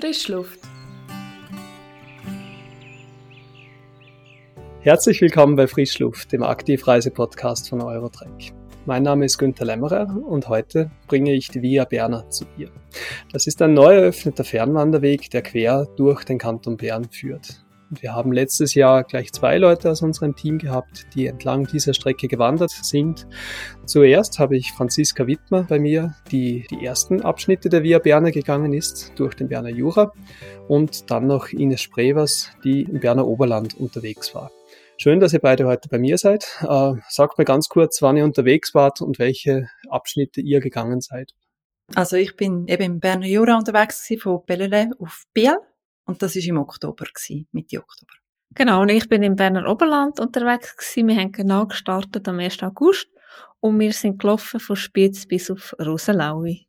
Frischluft. Herzlich willkommen bei Frischluft, dem Aktivreise-Podcast von Eurotrek. Mein Name ist Günther Lämmerer und heute bringe ich die Via Berna zu dir. Das ist ein neu eröffneter Fernwanderweg, der quer durch den Kanton Bern führt. Wir haben letztes Jahr gleich zwei Leute aus unserem Team gehabt, die entlang dieser Strecke gewandert sind. Zuerst habe ich Franziska Wittmer bei mir, die die ersten Abschnitte der Via Berna gegangen ist, durch den Berner Jura. Und dann noch Ines Sprevers, die im Berner Oberland unterwegs war. Schön, dass ihr beide heute bei mir seid. Äh, sagt mir ganz kurz, wann ihr unterwegs wart und welche Abschnitte ihr gegangen seid. Also ich bin eben im Berner Jura unterwegs von Bellelay auf Biel und das ist im Oktober, gewesen, Mitte Oktober. Genau, und ich bin im Berner Oberland unterwegs gewesen. Wir haben genau gestartet am 1. August und wir sind gelaufen von Spitz bis auf Roselaui.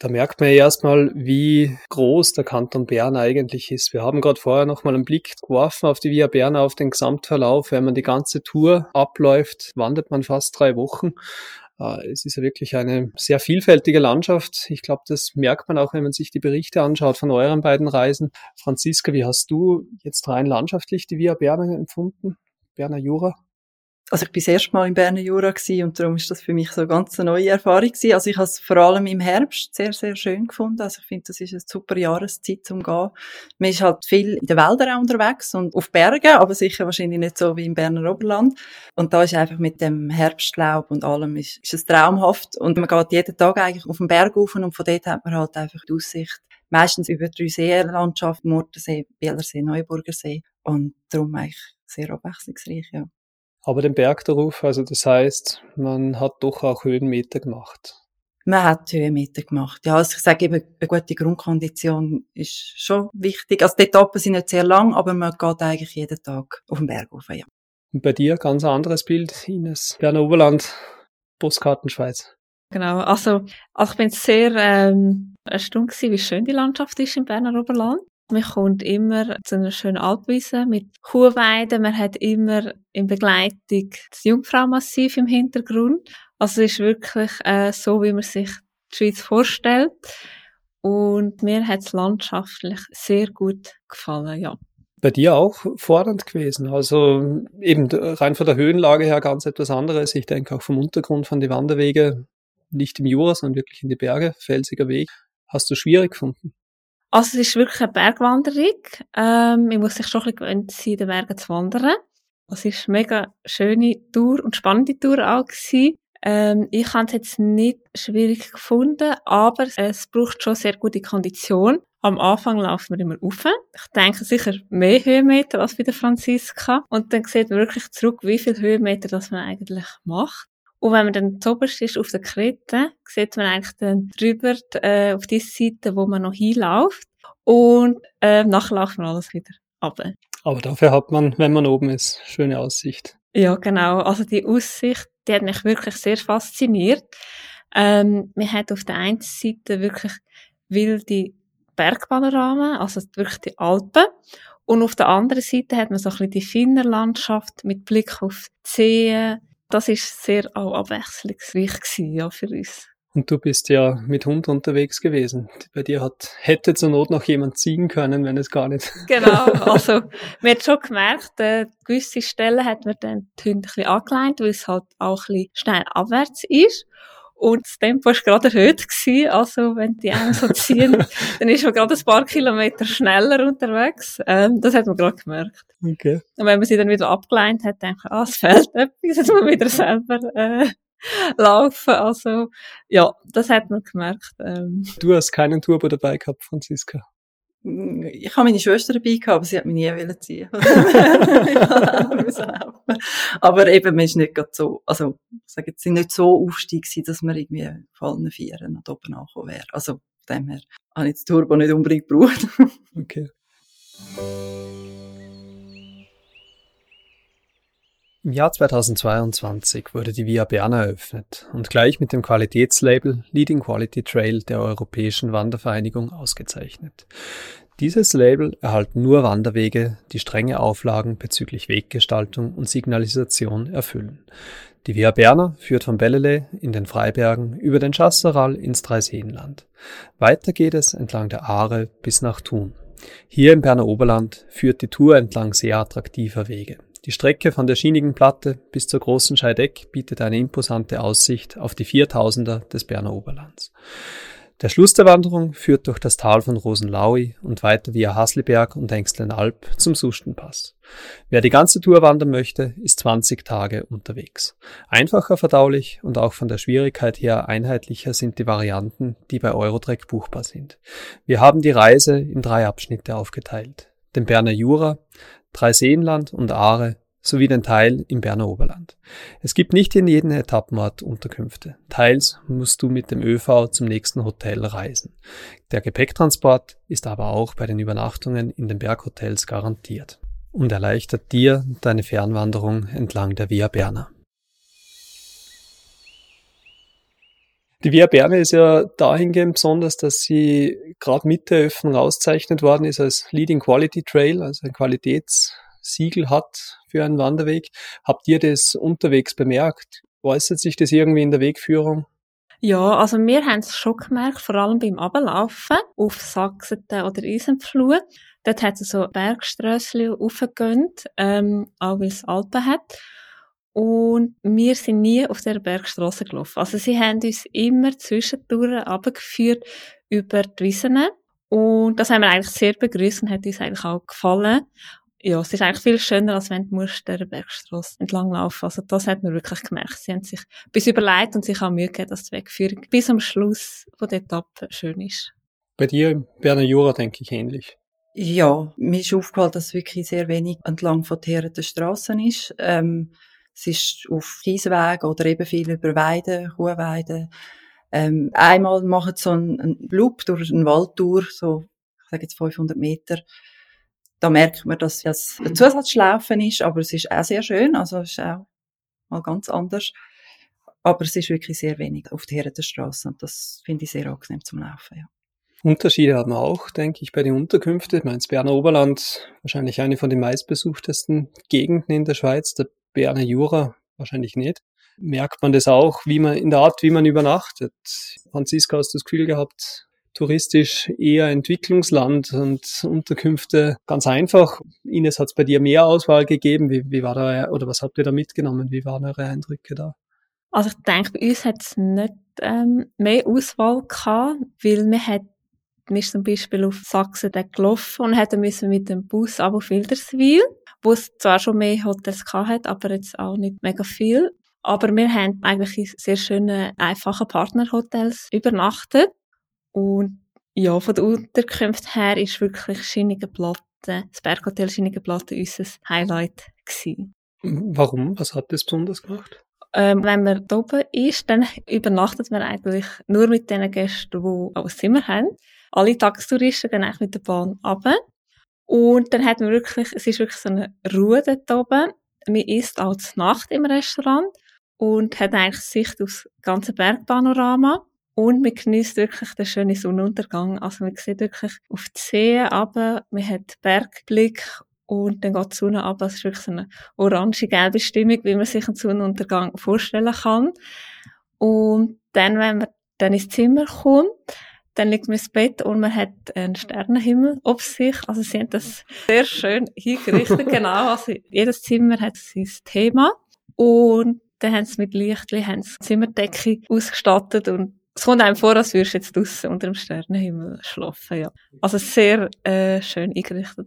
Da merkt man ja erstmal, wie groß der Kanton Bern eigentlich ist. Wir haben gerade vorher nochmal einen Blick geworfen auf die Via Berna, auf den Gesamtverlauf. Wenn man die ganze Tour abläuft, wandert man fast drei Wochen. Äh, es ist ja wirklich eine sehr vielfältige Landschaft. Ich glaube, das merkt man auch, wenn man sich die Berichte anschaut von euren beiden Reisen. Franziska, wie hast du jetzt rein landschaftlich die Via Berna empfunden? Berner Jura? Also ich bin das erste Mal im Berner Jura und darum ist das für mich so eine ganz neue Erfahrung gewesen. Also ich habe es vor allem im Herbst sehr, sehr schön gefunden. Also ich finde, das ist eine super Jahreszeit zum Gehen. Man ist halt viel in den Wäldern auch unterwegs und auf Bergen, aber sicher wahrscheinlich nicht so wie im Berner Oberland. Und da ist einfach mit dem Herbstlaub und allem ist, ist es traumhaft und man geht jeden Tag eigentlich auf den Berg rauf und von dort hat man halt einfach die Aussicht meistens über drei Seenlandschaften, Murtensee, Bielersee, Neuburgersee und darum eigentlich sehr abwechslungsreich, ja. Aber den Berg darauf, also das heißt, man hat doch auch Höhenmeter gemacht. Man hat Höhenmeter gemacht. Ja, also ich sage eben, eine gute Grundkondition ist schon wichtig. Also die Etappen sind nicht sehr lang, aber man geht eigentlich jeden Tag auf den Berg rauf, ja. Und bei dir ganz anderes Bild, Ines. Berner Oberland, Postkartenschweiz. Genau, also, also ich bin sehr ähm, erstaunt gewesen, wie schön die Landschaft ist im Berner Oberland. Man kommt immer zu einer schönen Alpwiese mit Kuhweiden. Man hat immer in Begleitung das Jungfraumassiv im Hintergrund. Also es ist wirklich äh, so, wie man sich die Schweiz vorstellt. Und mir hat es landschaftlich sehr gut gefallen, ja. Bei dir auch fordernd gewesen. Also eben rein von der Höhenlage her ganz etwas anderes. Ich denke auch vom Untergrund von die Wanderwege, nicht im Jura, sondern wirklich in die Berge, felsiger Weg. Hast du schwierig gefunden? Also es ist wirklich eine Bergwanderung. Ähm, man muss sich schon ein bisschen gewöhnt sein, den Bergen zu wandern. Es ist eine mega schöne Tour und spannende Tour auch. Ähm, ich habe es jetzt nicht schwierig gefunden, aber es braucht schon sehr gute Kondition. Am Anfang laufen wir immer rauf. Ich denke sicher mehr Höhenmeter als bei der Franziska. Und dann sieht man wirklich zurück, wie viel Höhenmeter das man eigentlich macht. Und wenn man dann zuoberst ist auf der Krette, sieht man eigentlich dann drüber äh, auf die Seite, wo man noch hinläuft. Und äh, nachher läuft man alles wieder ab. Aber dafür hat man, wenn man oben ist, schöne Aussicht. Ja, genau. Also die Aussicht, die hat mich wirklich sehr fasziniert. Ähm, man hat auf der einen Seite wirklich wilde Bergpanoramen, also wirklich die Alpen. Und auf der anderen Seite hat man so ein bisschen die Finnerlandschaft mit Blick auf die Seen, das ist sehr auch abwechslungsreich gewesen, ja, für uns. Und du bist ja mit Hund unterwegs gewesen. Bei dir hat, hätte zur Not noch jemand ziehen können, wenn es gar nicht. Genau, also, man hat schon gemerkt, äh, gewisse Stellen hat man dann die Hunde ein bisschen angeleint, weil es halt auch ein bisschen steil abwärts ist. Und das Tempo war gerade erhöht gewesen. Also, wenn die einen so ziehen, dann ist man gerade ein paar Kilometer schneller unterwegs. Ähm, das hat man gerade gemerkt. Okay. Und wenn man sie dann wieder abgeleint hat, denkt man, ah, es fehlt etwas, jetzt muss man wieder selber, äh, laufen. Also, ja, das hat man gemerkt. Ähm. Du hast keinen Turbo dabei gehabt, Franziska? Ich habe meine Schwester dabei gehabt, aber sie hat mich nie wollen ziehen. aber eben, man ist nicht gerade so, also, ich sage jetzt, sind nicht so Aufstieg dass man irgendwie vor allen Vieren und oben angekommen wäre. Also, von dem her habe ich das Turbo nicht unbedingt gebraucht. okay. Im Jahr 2022 wurde die Via Berna eröffnet und gleich mit dem Qualitätslabel Leading Quality Trail der Europäischen Wandervereinigung ausgezeichnet. Dieses Label erhalten nur Wanderwege, die strenge Auflagen bezüglich Weggestaltung und Signalisation erfüllen. Die Via Berna führt von Bellelay in den Freibergen über den Chasseral ins Dreiseenland. Weiter geht es entlang der Aare bis nach Thun. Hier im Berner Oberland führt die Tour entlang sehr attraktiver Wege. Die Strecke von der schienigen Platte bis zur großen Scheideck bietet eine imposante Aussicht auf die 4000er des Berner Oberlands. Der Schluss der Wanderung führt durch das Tal von Rosenlaui und weiter via Hasliberg und Engstlenalp zum Sustenpass. Wer die ganze Tour wandern möchte, ist 20 Tage unterwegs. Einfacher verdaulich und auch von der Schwierigkeit her einheitlicher sind die Varianten, die bei Eurotrek buchbar sind. Wir haben die Reise in drei Abschnitte aufgeteilt. Den Berner Jura, Dreiseenland und Aare sowie den Teil im Berner Oberland. Es gibt nicht in jedem Etappenort Unterkünfte. Teils musst du mit dem ÖV zum nächsten Hotel reisen. Der Gepäcktransport ist aber auch bei den Übernachtungen in den Berghotels garantiert und erleichtert dir deine Fernwanderung entlang der Via Berna. Die Via Berna ist ja dahingehend besonders, dass sie gerade mit der Öffnung auszeichnet worden ist als Leading Quality Trail, also ein Qualitätssiegel hat für einen Wanderweg. Habt ihr das unterwegs bemerkt? Äußert sich das irgendwie in der Wegführung? Ja, also wir haben es schon gemerkt, vor allem beim Ablaufen auf Sachseten oder Eisenpflug. Dort hat es so Bergströssli aufgegönnt, ähm, auch weil es Alpen hat. Und wir sind nie auf der Bergstraße gelaufen. Also sie haben uns immer zwischendurch abgeführt über die Wiesen. Und das haben wir eigentlich sehr begrüßt und hat uns eigentlich auch gefallen. Ja, es ist eigentlich viel schöner, als wenn du der Bergstraße entlang laufen Also das hat man wirklich gemerkt. Sie haben sich bis überlegt und sich auch Mühe gegeben, dass die Wegführung bis am Schluss von der Etappe schön ist. Bei dir im Berner Jura denke ich ähnlich. Ja, mir ist aufgefallen, dass es wirklich sehr wenig entlang von teerenden Strassen ist. Ähm, es ist auf Kieswegen oder eben viel über Weiden, Kuhweiden. Ähm, einmal machen sie so einen, einen Loop durch eine Waldtour, so, ich sage jetzt 500 Meter. Da merkt man, dass es ein Zusatzschlaufen ist, aber es ist auch sehr schön, also es ist auch mal ganz anders. Aber es ist wirklich sehr wenig auf der Straße und das finde ich sehr angenehm zum Laufen, ja. Unterschiede haben wir auch, denke ich, bei den Unterkünften. Ich meine, das Berner Oberland, wahrscheinlich eine von den meistbesuchtesten Gegenden in der Schweiz. Der Berner Jura wahrscheinlich nicht. Merkt man das auch, wie man in der Art, wie man übernachtet. Franziska, hast du das Gefühl gehabt, touristisch eher Entwicklungsland und Unterkünfte ganz einfach. Ines, hat es bei dir mehr Auswahl gegeben? Wie, wie war da, oder was habt ihr da mitgenommen? Wie waren eure Eindrücke da? Also ich denke, bei uns hat es nicht ähm, mehr Auswahl gehabt, weil wir hat wir sind zum Beispiel auf Sachsen gelaufen und hätten müssen mit dem Bus ab auf Wilderswil wo es zwar schon mehr Hotels hat, aber jetzt auch nicht mega viel. Aber wir haben eigentlich in sehr schönen, einfachen Partnerhotels übernachtet. Und ja, von der Unterkunft her ist wirklich Schienige Platte, das Berghotel Schienige Platte unser Highlight gewesen. Warum? Was hat das besonders gemacht? Ähm, wenn man da oben ist, dann übernachtet man eigentlich nur mit den Gästen, die auch ein Zimmer haben. Alle Tagestouristen gehen eigentlich mit der Bahn runter. Und dann hat man wirklich, es ist wirklich so eine Ruhe dort oben. Man isst auch Nacht im Restaurant und hat eigentlich Sicht aufs ganze Bergpanorama. Und man genießt wirklich den schönen Sonnenuntergang. Also man sieht wirklich auf die See runter, man hat Bergblick und dann geht die Sonne ab. Es ist wirklich so eine orange-gelbe Stimmung, wie man sich einen Sonnenuntergang vorstellen kann. Und dann, wenn man dann ins Zimmer kommt, dann liegt man ins Bett und man hat einen Sternenhimmel auf sich. Also sie haben das sehr schön hingerichtet, genau. Also jedes Zimmer hat sein Thema. Und dann haben sie mit Lichtli haben sie Zimmerdecke ausgestattet und es kommt einem vor, als würdest du jetzt draussen unter dem Sternenhimmel schlafen, ja. Also sehr äh, schön eingerichtet.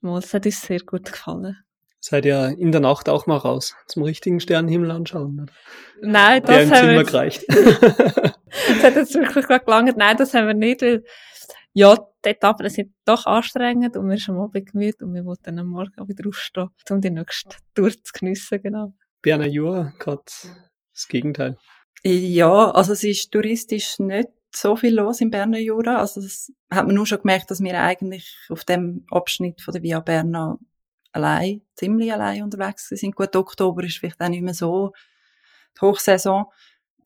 Mal, es hat uns sehr gut gefallen. Seid ihr in der Nacht auch mal raus zum richtigen Sternenhimmel anschauen? Oder? Nein, das haben wir gereicht. das hat jetzt wirklich gerade gelangt. Nein, das haben wir nicht, weil, ja, die Etappen sind doch anstrengend und wir sind am Abend gemüt und wir wollten dann am Morgen auch wieder aufstehen, um die nächste Tour zu geniessen, genau. Berner Jura, gerade das Gegenteil. Ja, also es ist touristisch nicht so viel los im Berner Jura. Also das hat man nur schon gemerkt, dass wir eigentlich auf dem Abschnitt von der Via Berna allein, ziemlich allein unterwegs sind. Gut, Oktober ist vielleicht auch nicht mehr so die Hochsaison.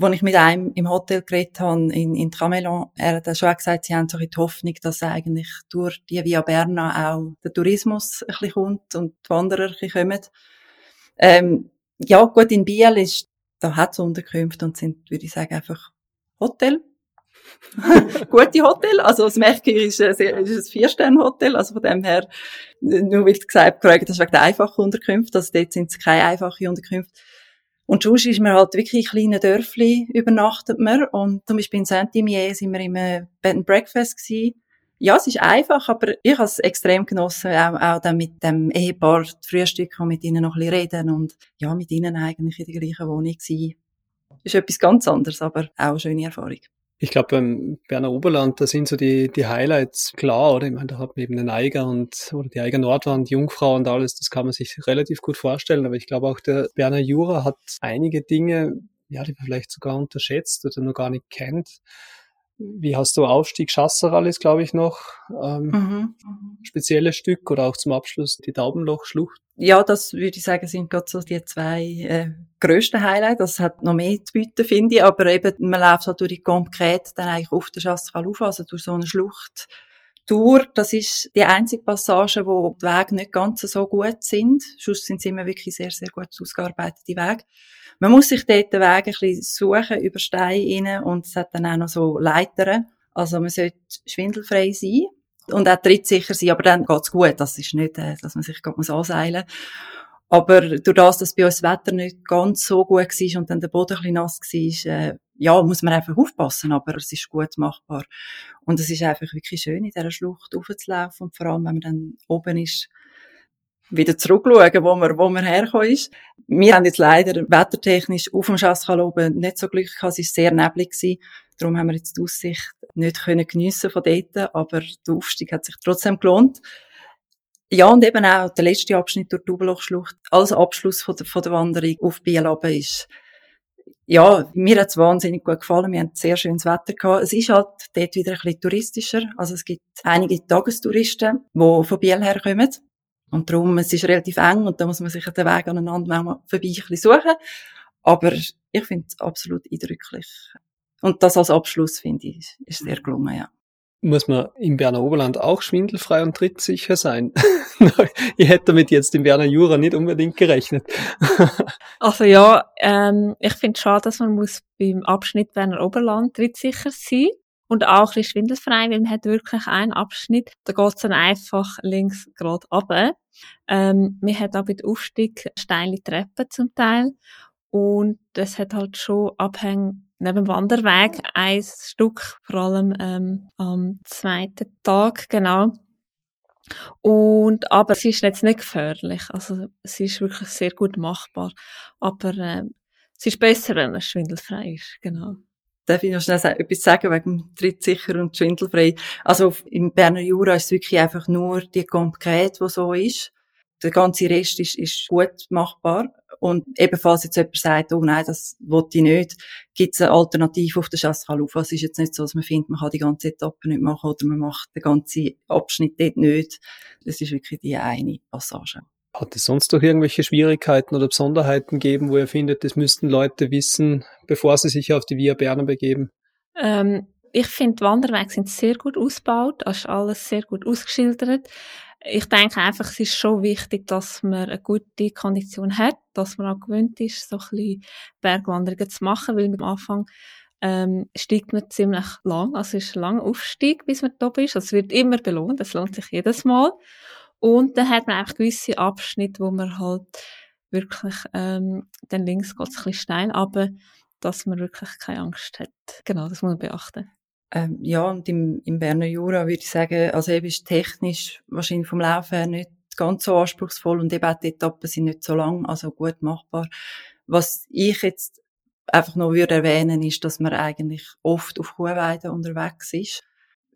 Als ich mit einem im Hotel geredet habe, in, in Tramelon, er hat schon gesagt, sie haben so die Hoffnung, dass eigentlich durch die Via Berna auch der Tourismus ein bisschen kommt und die Wanderer ein bisschen kommen. Ähm, Ja, gut, in Biel ist, da hat es Unterkünfte und sind, würde ich sagen, einfach Hotel. Gute Hotel. Also, das Merkur ist, ein, ein Vier-Sterne-Hotel. Also, von dem her, nur weil du gesagt hast, das ist wegen der einfachen Unterkünfte. Also, dort sind es keine einfachen Unterkünfte. Und sonst ist man halt wirklich in kleinen Dörfli übernachtet man. Und zum Beispiel in Saint-Imier sind wir im Bed and Breakfast gewesen ja, es ist einfach, aber ich habe es extrem genossen, auch, auch dann mit dem Ehepaar zu frühstücken und mit ihnen noch ein bisschen reden und ja, mit ihnen eigentlich in der gleichen Wohnung sein. Ist etwas ganz anderes, aber auch eine schöne Erfahrung. Ich glaube, beim Berner Oberland, da sind so die, die Highlights klar, oder? Ich meine, da hat man eben den Eiger und, oder die Eiger Nordwand, Jungfrau und alles, das kann man sich relativ gut vorstellen. Aber ich glaube auch, der Berner Jura hat einige Dinge, ja, die man vielleicht sogar unterschätzt oder noch gar nicht kennt wie hast du Aufstieg Chasseral ist, glaube ich, noch ähm, mhm. spezielles Stück oder auch zum Abschluss die Daubenlochschlucht. Ja, das würde ich sagen, sind gerade so die zwei äh, grössten Highlights. Das hat noch mehr zu bieten, finde ich. Aber eben, man läuft halt durch die Comcrete dann eigentlich auf der Chasseral auf, also durch so eine Schlucht. Tour, das ist die einzige Passage, wo die Wege nicht ganz so gut sind. Sonst sind sie immer wirklich sehr, sehr gut ausgearbeitete Wege. Man muss sich dort den Weg ein bisschen suchen über Steine rein und es hat dann auch noch so Leitern. Also man sollte schwindelfrei sein und auch trittsicher sein, aber dann geht's gut. Das ist nicht, äh, dass man sich gerade anseilen muss. Aber durch das, dass bei uns das Wetter nicht ganz so gut war und dann der Boden ein bisschen nass war, äh, ja, muss man einfach aufpassen, aber es ist gut machbar. Und es ist einfach wirklich schön, in dieser Schlucht aufzulaufen und vor allem, wenn man dann oben ist, wieder zurückschauen, wo man, wo man hergekommen ist. Wir haben jetzt leider wettertechnisch auf dem Chascal nicht so Glück gehabt. Es war sehr neblig. Darum haben wir jetzt die Aussicht nicht können geniessen von dort, aber der Aufstieg hat sich trotzdem gelohnt. Ja, und eben auch der letzte Abschnitt durch die Doubelochschlucht als Abschluss von der, von der Wanderung auf Biel ist, ja, mir hat es wahnsinnig gut gefallen. Wir haben sehr schönes Wetter gehabt. Es ist halt dort wieder ein bisschen touristischer. Also es gibt einige Tagestouristen, die von Biel herkommen. Und darum, es ist relativ eng und da muss man sich den Weg aneinander vorbei ein bisschen suchen. Aber ich finde es absolut eindrücklich. Und das als Abschluss, finde ich, ist sehr gelungen, ja. Muss man im Berner Oberland auch schwindelfrei und trittsicher sein? ich hätte damit jetzt im Berner Jura nicht unbedingt gerechnet. also ja, ähm, ich finde es schade, dass man muss beim Abschnitt Berner Oberland trittsicher sein und auch ein bisschen schwindelfrei, weil man hat wirklich einen Abschnitt, da geht es dann einfach links gerade runter. Ähm, man hat auch bei dem Aufstieg steile Treppen zum Teil und es hat halt schon Abhänge neben dem Wanderweg ein Stück, vor allem ähm, am zweiten Tag, genau. Und, aber es ist jetzt nicht gefährlich. Also, es ist wirklich sehr gut machbar. Aber, äh, es ist besser, wenn es schwindelfrei ist, genau. Darf ich noch schnell etwas sagen wegen Trittsicher und schwindelfrei? Also, im Berner Jura ist es wirklich einfach nur die Konkret, die so ist. Der ganze Rest ist, ist gut machbar. Und ebenfalls jetzt jemand sagt, oh nein, das wollte ich nicht, gibt es eine Alternative auf der Chasseral-Ufer. Es ist jetzt nicht so, dass man findet, man kann die ganze Etappe nicht machen oder man macht den ganzen Abschnitt dort nicht. Das ist wirklich die eine Passage. Hat es sonst noch irgendwelche Schwierigkeiten oder Besonderheiten gegeben, wo ihr findet, das müssten Leute wissen, bevor sie sich auf die Via Berna begeben? Ähm, ich finde, Wanderwege sind sehr gut ausgebaut, es ist alles sehr gut ausgeschildert. Ich denke einfach, es ist schon wichtig, dass man eine gute Kondition hat, dass man auch gewöhnt ist, so ein bisschen Bergwanderungen zu machen, weil am Anfang ähm, steigt man ziemlich lang, also es ist ein langer Aufstieg, bis man da ist. Also es wird immer belohnt, das lohnt sich jedes Mal. Und dann hat man einfach gewisse Abschnitte, wo man halt wirklich, ähm, dann links geht es ein bisschen steil, aber dass man wirklich keine Angst hat. Genau, das muss man beachten. Ähm, ja, und im, im Berner Jura würde ich sagen, also eben ist technisch wahrscheinlich vom Laufen her nicht ganz so anspruchsvoll und eben auch die Etappen sind nicht so lang, also gut machbar. Was ich jetzt einfach noch würde erwähnen, ist, dass man eigentlich oft auf Kuhweiden unterwegs ist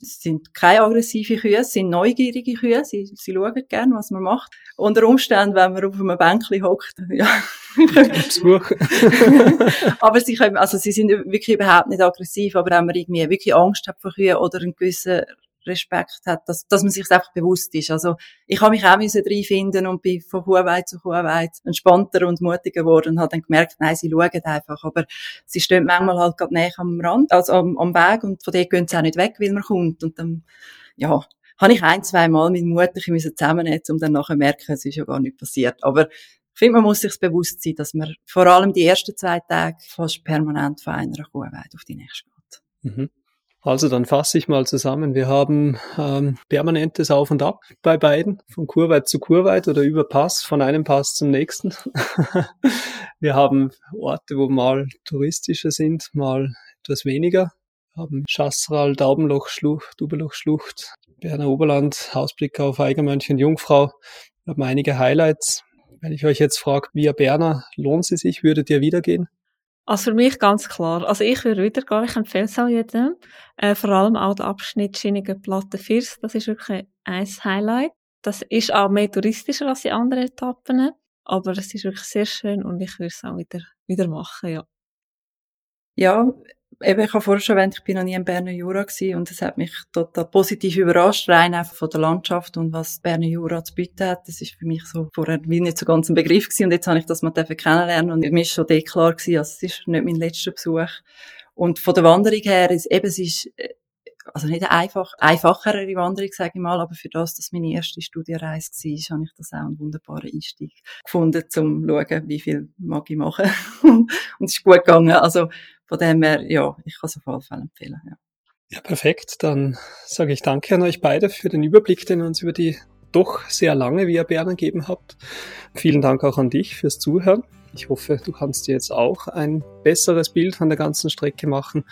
es sind keine aggressive Kühe, es sind neugierige Kühe, sie, sie schauen gern, was man macht. Unter Umständen, wenn man auf einem Bänkchen hockt, ja. Aber sie können, also sie sind wirklich überhaupt nicht aggressiv, aber wenn man irgendwie wirklich Angst hat vor Kühen oder einen gewissen Respekt hat, dass, dass man sich einfach bewusst ist. Also, ich habe mich auch müssen reinfinden und bin von Huawei zu Huawei entspannter und mutiger geworden und habe dann gemerkt, nein, sie schauen einfach, aber sie stehen manchmal halt gerade näher am Rand, also am, am Weg und von dort gehen sie auch nicht weg, weil man kommt und dann, ja, habe ich ein, zwei Mal mit Mutter zusammennetzen, um dann nachher zu merken, es ist ja gar nicht passiert. Aber Ich finde, man muss sich bewusst sein, dass man vor allem die ersten zwei Tage fast permanent von einer Kuhweide auf die nächste geht. Mhm. Also dann fasse ich mal zusammen. Wir haben ähm, permanentes Auf und Ab bei beiden, von Kurweit zu Kurweit oder über Pass, von einem Pass zum nächsten. wir haben Orte, wo mal touristischer sind, mal etwas weniger. Wir haben Schassral, Daubenloch, Schlucht, Dubeloch, Schlucht, Berner Oberland, Ausblick auf Eigermönchen, Jungfrau. Wir haben einige Highlights. Wenn ich euch jetzt frage, Via Berner, lohnt sie sich? Würdet ihr wieder gehen? Also für mich ganz klar. Also ich würde wieder gehen, ich empfehle es auch jedem. Äh, vor allem auch der Abschnitt Schienige Platte Firs, das ist wirklich ein Highlight. Das ist auch mehr touristischer als die anderen Etappen, aber es ist wirklich sehr schön und ich würde es auch wieder, wieder machen, ja. Ja, eben, ich habe vorher schon erwähnt, ich bin noch nie im Berner Jura gewesen und es hat mich total positiv überrascht, rein einfach von der Landschaft und was Berner Jura zu bieten hat. Das ist für mich so vorher wie nicht so ganz ein Begriff gewesen und jetzt habe ich das mal kennenlernen und mir ist schon klar gewesen, also es ist nicht mein letzter Besuch. Und von der Wanderung her, ist, eben, es ist, äh, also nicht einfach, einfachere Wanderung, sage ich mal, aber für das, dass meine erste Studienreise war, habe ich das auch einen wunderbaren Einstieg gefunden, um zu schauen, wie viel mag ich machen. und es ist gut gegangen. Also von dem her, ja, ich kann es auf alle Fälle empfehlen. Ja. ja, perfekt. Dann sage ich danke an euch beide für den Überblick, den ihr uns über die doch sehr lange Via Berner gegeben habt. Vielen Dank auch an dich fürs Zuhören. Ich hoffe, du kannst dir jetzt auch ein besseres Bild von der ganzen Strecke machen.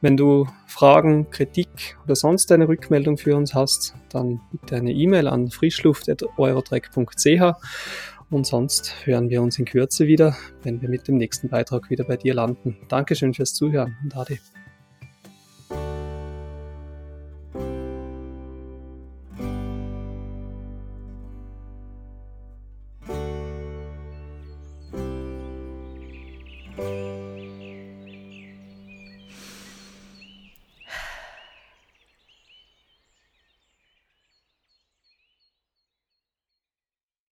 Wenn du Fragen, Kritik oder sonst eine Rückmeldung für uns hast, dann bitte eine E-Mail an frischluft.eurotrack.ch und sonst hören wir uns in Kürze wieder, wenn wir mit dem nächsten Beitrag wieder bei dir landen. Dankeschön fürs Zuhören und Ade.